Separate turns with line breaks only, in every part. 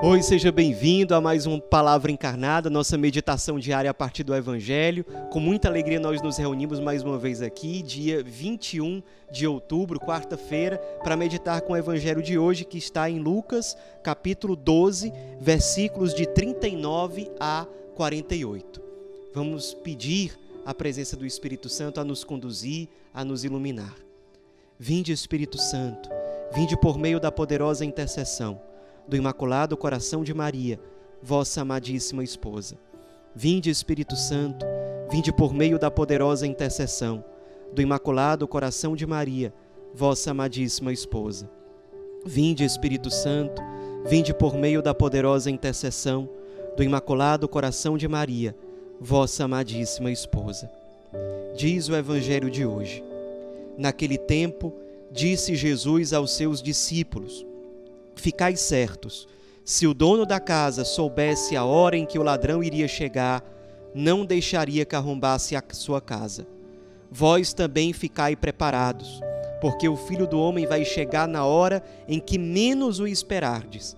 Oi, seja bem-vindo a mais uma Palavra Encarnada, nossa meditação diária a partir do Evangelho. Com muita alegria nós nos reunimos mais uma vez aqui, dia 21 de outubro, quarta-feira, para meditar com o Evangelho de hoje, que está em Lucas, capítulo 12, versículos de 39 a 48. Vamos pedir a presença do Espírito Santo a nos conduzir, a nos iluminar. Vinde, Espírito Santo, vinde por meio da poderosa intercessão do Imaculado Coração de Maria, vossa amadíssima esposa. Vinde, Espírito Santo, vinde por meio da poderosa intercessão do Imaculado Coração de Maria, vossa amadíssima esposa. Vinde, Espírito Santo, vinde por meio da poderosa intercessão do Imaculado Coração de Maria, vossa amadíssima esposa. Diz o Evangelho de hoje. Naquele tempo, disse Jesus aos seus discípulos: Ficai certos, se o dono da casa soubesse a hora em que o ladrão iria chegar, não deixaria que arrombasse a sua casa. Vós também ficai preparados, porque o filho do homem vai chegar na hora em que menos o esperardes.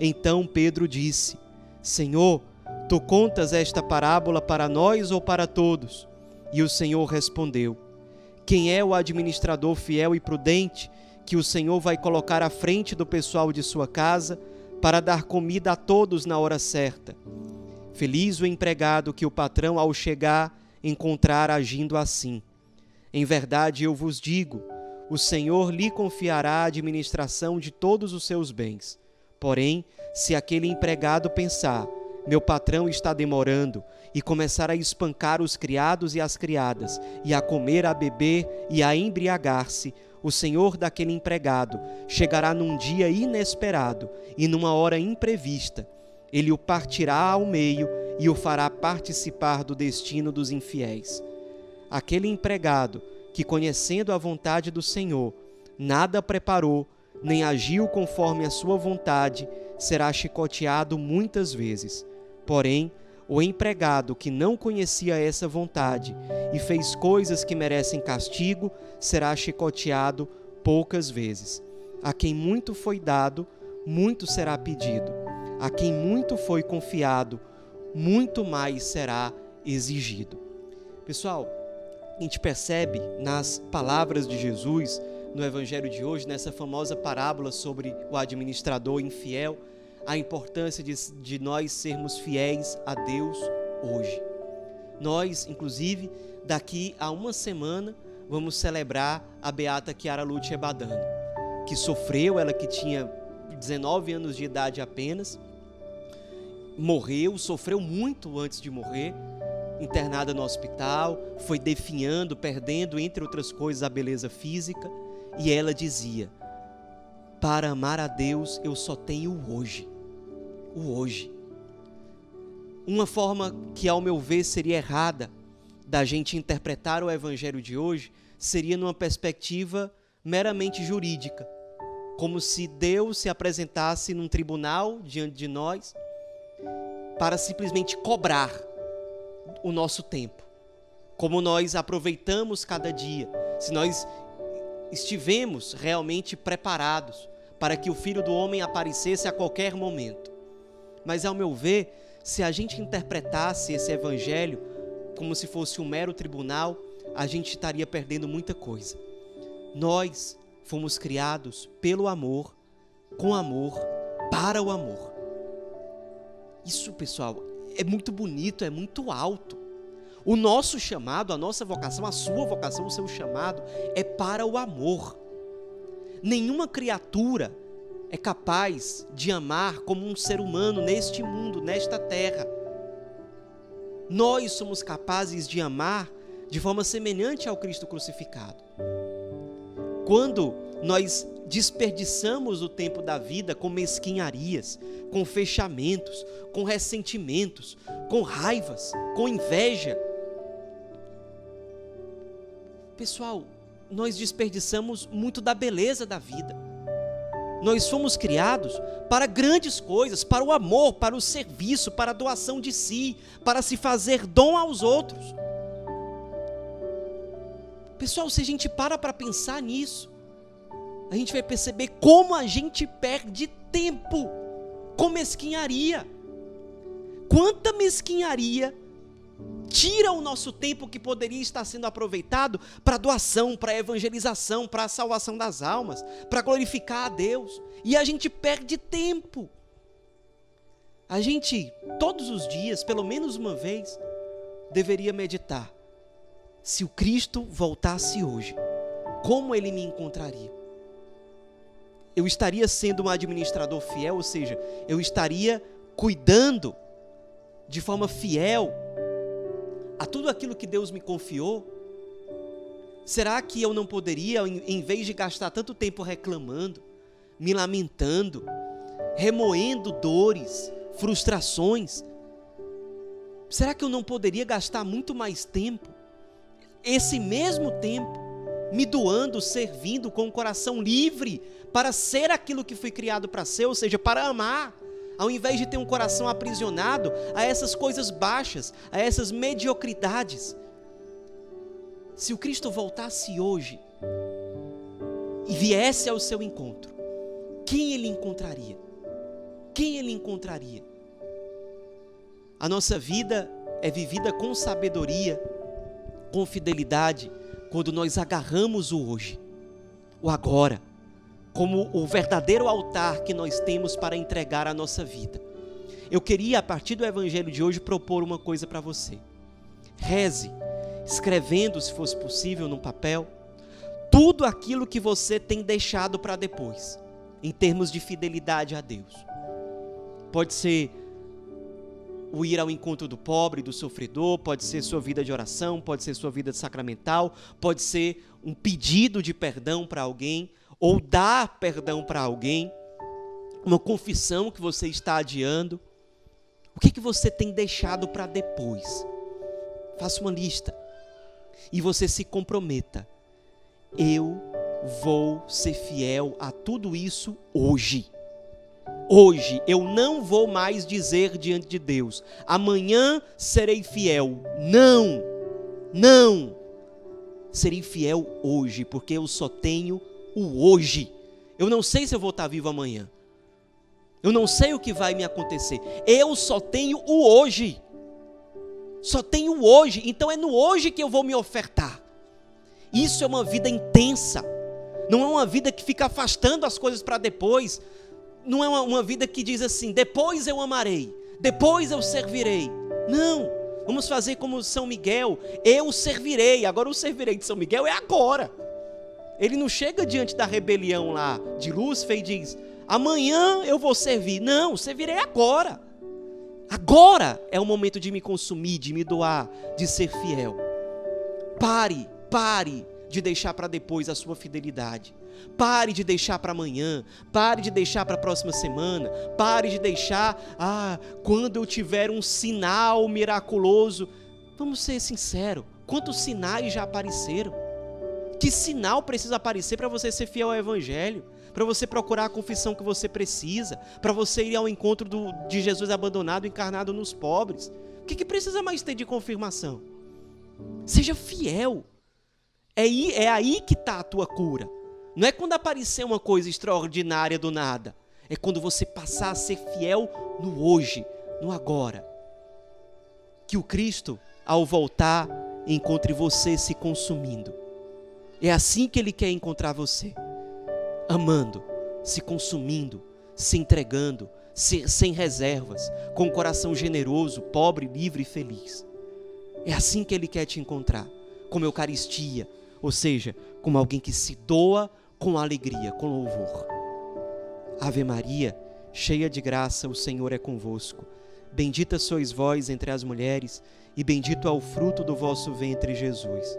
Então Pedro disse: Senhor, tu contas esta parábola para nós ou para todos? E o Senhor respondeu: Quem é o administrador fiel e prudente? Que o Senhor vai colocar à frente do pessoal de sua casa para dar comida a todos na hora certa. Feliz o empregado que o patrão, ao chegar, encontrar agindo assim. Em verdade, eu vos digo: o Senhor lhe confiará a administração de todos os seus bens. Porém, se aquele empregado pensar, meu patrão está demorando, e começar a espancar os criados e as criadas, e a comer, a beber e a embriagar-se, o senhor daquele empregado chegará num dia inesperado e numa hora imprevista. Ele o partirá ao meio e o fará participar do destino dos infiéis. Aquele empregado que, conhecendo a vontade do Senhor, nada preparou, nem agiu conforme a sua vontade, será chicoteado muitas vezes. Porém, o empregado que não conhecia essa vontade e fez coisas que merecem castigo será chicoteado poucas vezes. A quem muito foi dado, muito será pedido. A quem muito foi confiado, muito mais será exigido. Pessoal, a gente percebe nas palavras de Jesus no Evangelho de hoje, nessa famosa parábola sobre o administrador infiel a importância de, de nós sermos fiéis a Deus hoje. Nós, inclusive, daqui a uma semana, vamos celebrar a beata Chiara Lúcia Badano, que sofreu, ela que tinha 19 anos de idade apenas, morreu, sofreu muito antes de morrer, internada no hospital, foi definhando, perdendo, entre outras coisas, a beleza física, e ela dizia: Para amar a Deus, eu só tenho hoje o hoje. Uma forma que, ao meu ver, seria errada da gente interpretar o evangelho de hoje seria numa perspectiva meramente jurídica, como se Deus se apresentasse num tribunal diante de nós para simplesmente cobrar o nosso tempo, como nós aproveitamos cada dia, se nós estivemos realmente preparados para que o Filho do Homem aparecesse a qualquer momento. Mas, ao meu ver, se a gente interpretasse esse evangelho como se fosse um mero tribunal, a gente estaria perdendo muita coisa. Nós fomos criados pelo amor, com amor, para o amor. Isso, pessoal, é muito bonito, é muito alto. O nosso chamado, a nossa vocação, a sua vocação, o seu chamado é para o amor. Nenhuma criatura é capaz de amar como um ser humano neste mundo, nesta terra. Nós somos capazes de amar de forma semelhante ao Cristo crucificado. Quando nós desperdiçamos o tempo da vida com mesquinharias, com fechamentos, com ressentimentos, com raivas, com inveja. Pessoal, nós desperdiçamos muito da beleza da vida. Nós fomos criados para grandes coisas, para o amor, para o serviço, para a doação de si, para se fazer dom aos outros. Pessoal, se a gente para para pensar nisso, a gente vai perceber como a gente perde tempo com mesquinharia. Quanta mesquinharia tira o nosso tempo que poderia estar sendo aproveitado para doação, para evangelização, para a salvação das almas, para glorificar a Deus. E a gente perde tempo. A gente, todos os dias, pelo menos uma vez, deveria meditar. Se o Cristo voltasse hoje, como ele me encontraria? Eu estaria sendo um administrador fiel, ou seja, eu estaria cuidando de forma fiel a tudo aquilo que Deus me confiou? Será que eu não poderia, em vez de gastar tanto tempo reclamando, me lamentando, remoendo dores, frustrações, será que eu não poderia gastar muito mais tempo, esse mesmo tempo, me doando, servindo com o coração livre para ser aquilo que fui criado para ser, ou seja, para amar? Ao invés de ter um coração aprisionado a essas coisas baixas, a essas mediocridades. Se o Cristo voltasse hoje e viesse ao seu encontro, quem ele encontraria? Quem ele encontraria? A nossa vida é vivida com sabedoria, com fidelidade, quando nós agarramos o hoje, o agora como o verdadeiro altar que nós temos para entregar a nossa vida. Eu queria, a partir do evangelho de hoje, propor uma coisa para você. Reze, escrevendo, se fosse possível, no papel, tudo aquilo que você tem deixado para depois, em termos de fidelidade a Deus. Pode ser o ir ao encontro do pobre, do sofredor, pode ser sua vida de oração, pode ser sua vida sacramental, pode ser um pedido de perdão para alguém, ou dar perdão para alguém, uma confissão que você está adiando. O que, que você tem deixado para depois? Faça uma lista e você se comprometa. Eu vou ser fiel a tudo isso hoje. Hoje eu não vou mais dizer diante de Deus, amanhã serei fiel. Não, não. Serei fiel hoje, porque eu só tenho o hoje. Eu não sei se eu vou estar vivo amanhã. Eu não sei o que vai me acontecer. Eu só tenho o hoje. Só tenho o hoje. Então é no hoje que eu vou me ofertar. Isso é uma vida intensa. Não é uma vida que fica afastando as coisas para depois. Não é uma, uma vida que diz assim: depois eu amarei, depois eu servirei. Não. Vamos fazer como São Miguel: eu servirei. Agora o servirei de São Miguel é agora. Ele não chega diante da rebelião lá de Lúcifer e diz: amanhã eu vou servir. Não, servirei agora. Agora é o momento de me consumir, de me doar, de ser fiel. Pare, pare de deixar para depois a sua fidelidade. Pare de deixar para amanhã, pare de deixar para a próxima semana, pare de deixar, ah, quando eu tiver um sinal miraculoso. Vamos ser sinceros, quantos sinais já apareceram? Que sinal precisa aparecer para você ser fiel ao Evangelho? Para você procurar a confissão que você precisa? Para você ir ao encontro do, de Jesus abandonado, encarnado nos pobres? O que, que precisa mais ter de confirmação? Seja fiel. É é aí que está a tua cura. Não é quando aparecer uma coisa extraordinária do nada. É quando você passar a ser fiel no hoje, no agora. Que o Cristo, ao voltar, encontre você se consumindo é assim que Ele quer encontrar você: amando, se consumindo, se entregando, se, sem reservas, com um coração generoso, pobre, livre e feliz. É assim que Ele quer te encontrar, como Eucaristia, ou seja, como alguém que se doa com alegria, com louvor. Ave Maria, cheia de graça, o Senhor é convosco. Bendita sois vós entre as mulheres, e bendito é o fruto do vosso ventre, Jesus.